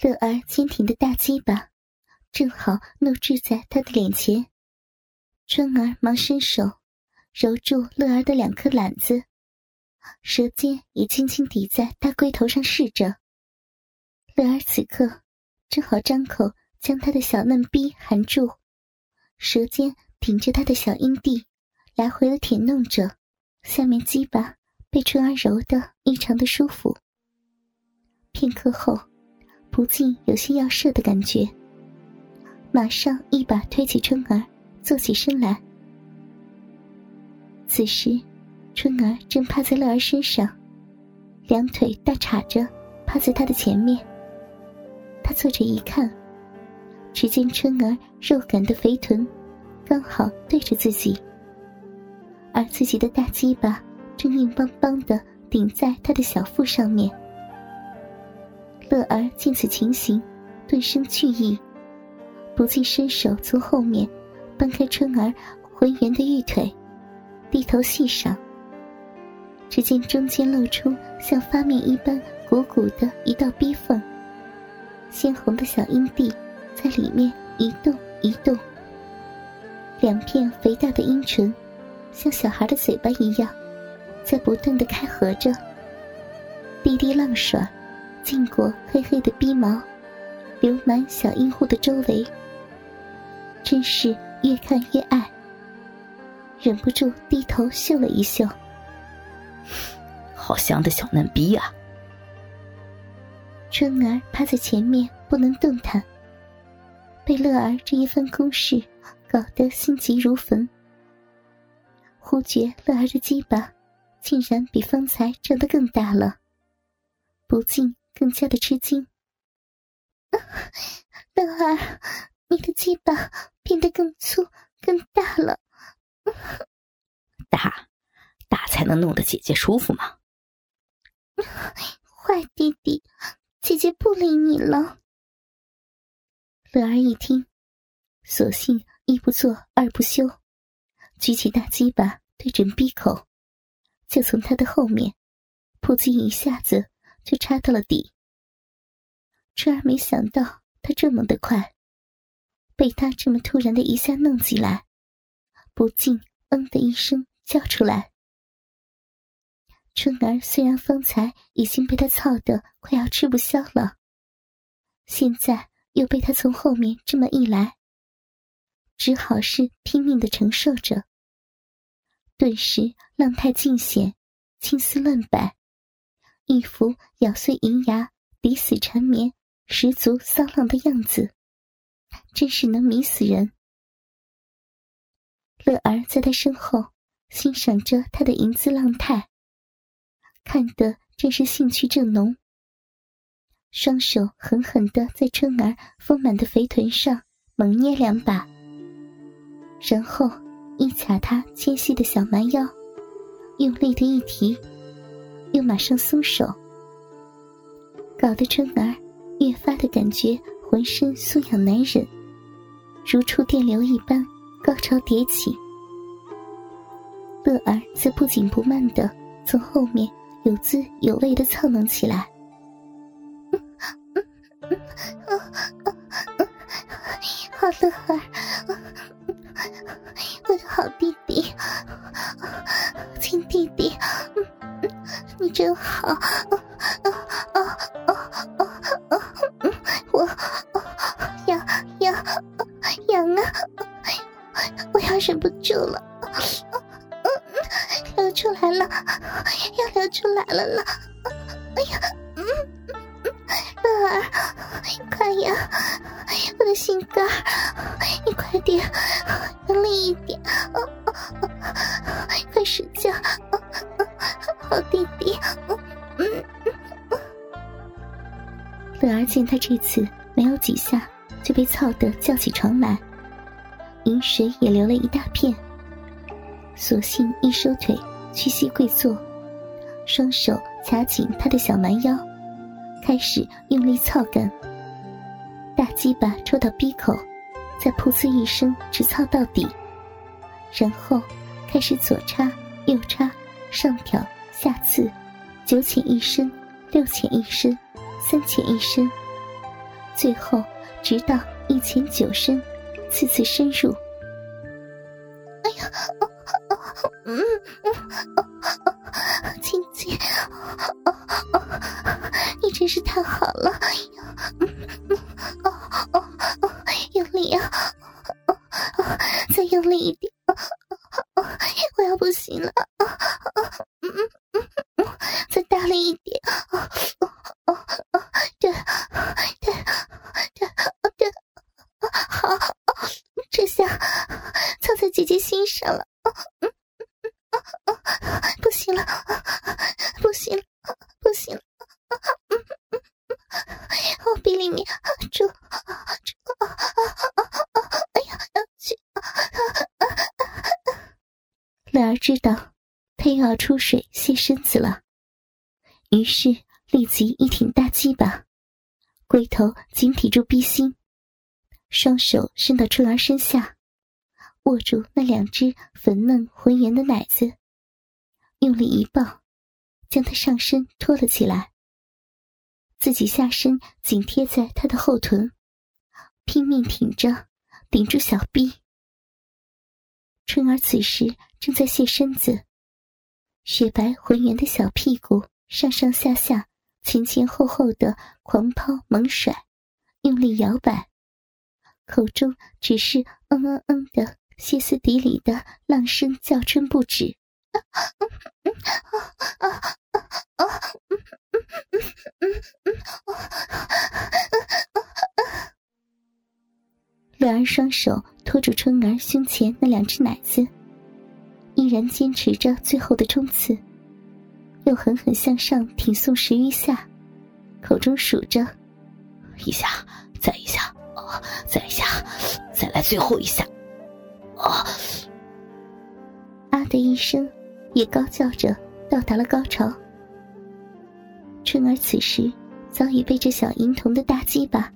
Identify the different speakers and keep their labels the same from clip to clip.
Speaker 1: 乐儿坚挺的大鸡巴正好怒掷在他的脸前，春儿忙伸手揉住乐儿的两颗懒子，舌尖也轻轻抵在大龟头上试着。乐儿此刻正好张口将他的小嫩逼含住，舌尖顶着他的小阴蒂，来回的舔弄着，下面鸡巴被春儿揉得异常的舒服。片刻后。不禁有些要射的感觉，马上一把推起春儿，坐起身来。此时，春儿正趴在乐儿身上，两腿大叉着，趴在他的前面。他坐着一看，只见春儿肉感的肥臀，刚好对着自己，而自己的大鸡巴正硬邦邦的顶在他的小腹上面。乐儿见此情形，顿生惧意，不禁伸手从后面搬开春儿浑圆的玉腿，低头细赏。只见中间露出像发面一般鼓鼓的一道逼缝，鲜红的小阴蒂在里面一动一动，两片肥大的阴唇像小孩的嘴巴一样，在不断的开合着，滴滴浪水。浸过黑黑的逼毛，流满小阴户的周围，真是越看越爱。忍不住低头嗅了一嗅，
Speaker 2: 好香的小嫩逼呀！
Speaker 1: 春儿趴在前面不能动弹，被乐儿这一番攻势搞得心急如焚。忽觉乐儿的鸡巴竟然比方才长得更大了，不禁。更加的吃惊，乐儿，你的鸡巴变得更粗、更大了。
Speaker 2: 大，大才能弄得姐姐舒服吗？
Speaker 1: 坏弟弟，姐姐不理你了。乐儿一听，索性一不做二不休，举起大鸡巴对准闭口，就从他的后面，扑叽一下子。就插到了底。春儿没想到他这么的快，被他这么突然的一下弄起来，不禁“嗯”的一声叫出来。春儿虽然方才已经被他操得快要吃不消了，现在又被他从后面这么一来，只好是拼命的承受着。顿时浪态尽显，青丝乱摆。一副咬碎银牙、抵死缠绵、十足骚浪的样子，真是能迷死人。乐儿在他身后欣赏着他的银姿浪态，看得真是兴趣正浓。双手狠狠的在春儿丰满的肥臀上猛捏两把，然后一卡他纤细的小蛮腰，用力的一提。又马上松手，搞得春儿越发的感觉浑身酥痒难忍，如触电流一般，高潮迭起。乐儿则不紧不慢的从后面有滋有味的蹭弄起来。好乐儿，我的好弟真好，啊啊啊啊啊啊！我痒痒痒啊！我要忍不住了，流出来了，要流出来了了！哎呀，嗯嗯，乐儿，快呀，我的心肝，你快点，用力一点，快使劲！见他这次没有几下就被操得叫起床来，饮水也流了一大片，索性一收腿，屈膝跪坐，双手掐紧他的小蛮腰，开始用力操干。大鸡巴抽到鼻口，再噗呲一声直操到底，然后开始左插右插，上挑。下刺，九浅一深，六浅一深，三浅一深，最后直到一浅九深，次次深入。哎呀，嗯嗯，上了，嗯嗯嗯，不行了，不行了，不行了，嗯嗯嗯，我鼻里面住住，哎呀，去，乐儿知道他又要出水泄身子了，于是立即一挺大鸡巴，龟头紧抵住逼心，双手伸到春儿身下，握住那两只粉嫩浑圆的奶子，用力一抱，将她上身托了起来，自己下身紧贴在他的后臀，拼命挺着，顶住小臂。春儿此时正在卸身子，雪白浑圆的小屁股上上下下、前前后后的狂抛猛甩，用力摇摆，口中只是嗯嗯嗯的歇斯底里的浪声叫春不止。乐儿双手托住春儿胸前那两只奶子，依然坚持着最后的冲刺，又狠狠向上挺送十余下，口中数着：“
Speaker 2: 一下，再一下，哦，再一下，再来最后一下，啊！”
Speaker 1: 啊的一声，也高叫着到达了高潮。春儿此时早已被这小银童的大鸡巴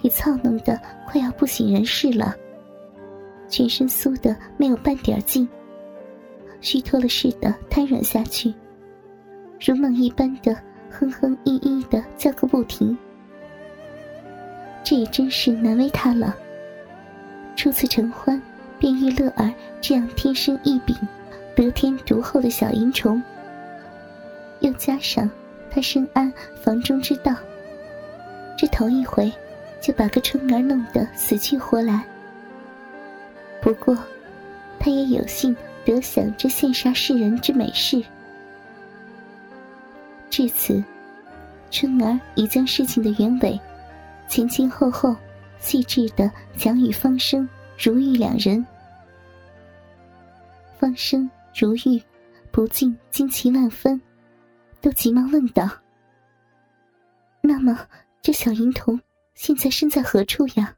Speaker 1: 给操弄的快要不省人事了，全身酥的没有半点劲，虚脱了似的瘫软下去，如梦一般的哼哼咿咿的叫个不停。这也真是难为他了。初次成欢，便遇乐儿这样天生异禀、得天独厚的小淫虫，又加上他深谙房中之道，这头一回。就把个春儿弄得死去活来。不过，他也有幸得享这羡煞世人之美事。至此，春儿已将事情的原委，前前后后、细致的讲与方生、如玉两人。方生、如玉不禁惊奇万分，都急忙问道：“那么，这小银童？”现在身在何处呀？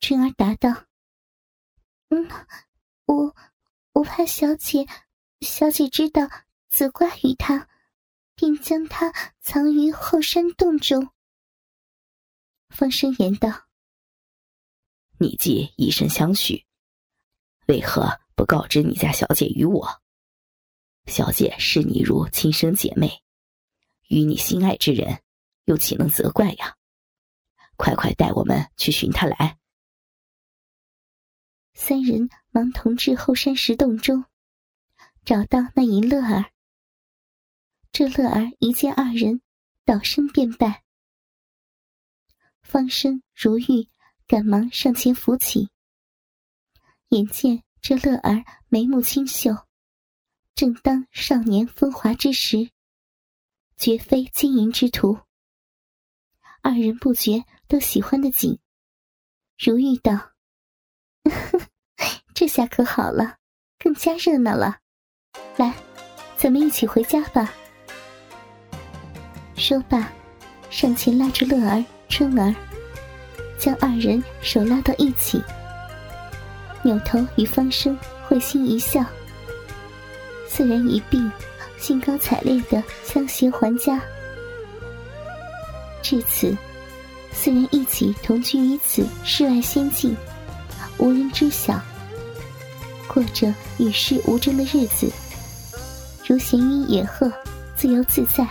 Speaker 1: 春儿答道：“嗯，我我怕小姐，小姐知道责怪于他，便将他藏于后山洞中。”方生言道：“
Speaker 2: 你既以身相许，为何不告知你家小姐与我？小姐视你如亲生姐妹，与你心爱之人，又岂能责怪呀？”快快带我们去寻他来！
Speaker 1: 三人忙同至后山石洞中，找到那银乐儿。这乐儿一见二人，倒身便拜。方生如玉赶忙上前扶起。眼见这乐儿眉目清秀，正当少年风华之时，绝非金银之徒。二人不觉。都喜欢的紧，如玉道：“ 这下可好了，更加热闹了。来，咱们一起回家吧。”说罢，上前拉着乐儿、春儿，将二人手拉到一起，扭头与方生会心一笑，四人一并兴高采烈的相携还家。至此。四人一起同居于此世外仙境，无人知晓，过着与世无争的日子，如闲云野鹤，自由自在，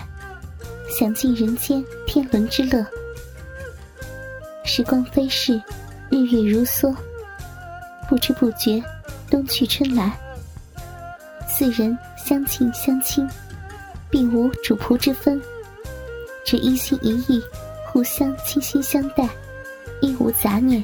Speaker 1: 享尽人间天伦之乐。时光飞逝，日月如梭，不知不觉，冬去春来。四人相亲相亲，并无主仆之分，只一心一意，互相倾心相待，亦无杂念。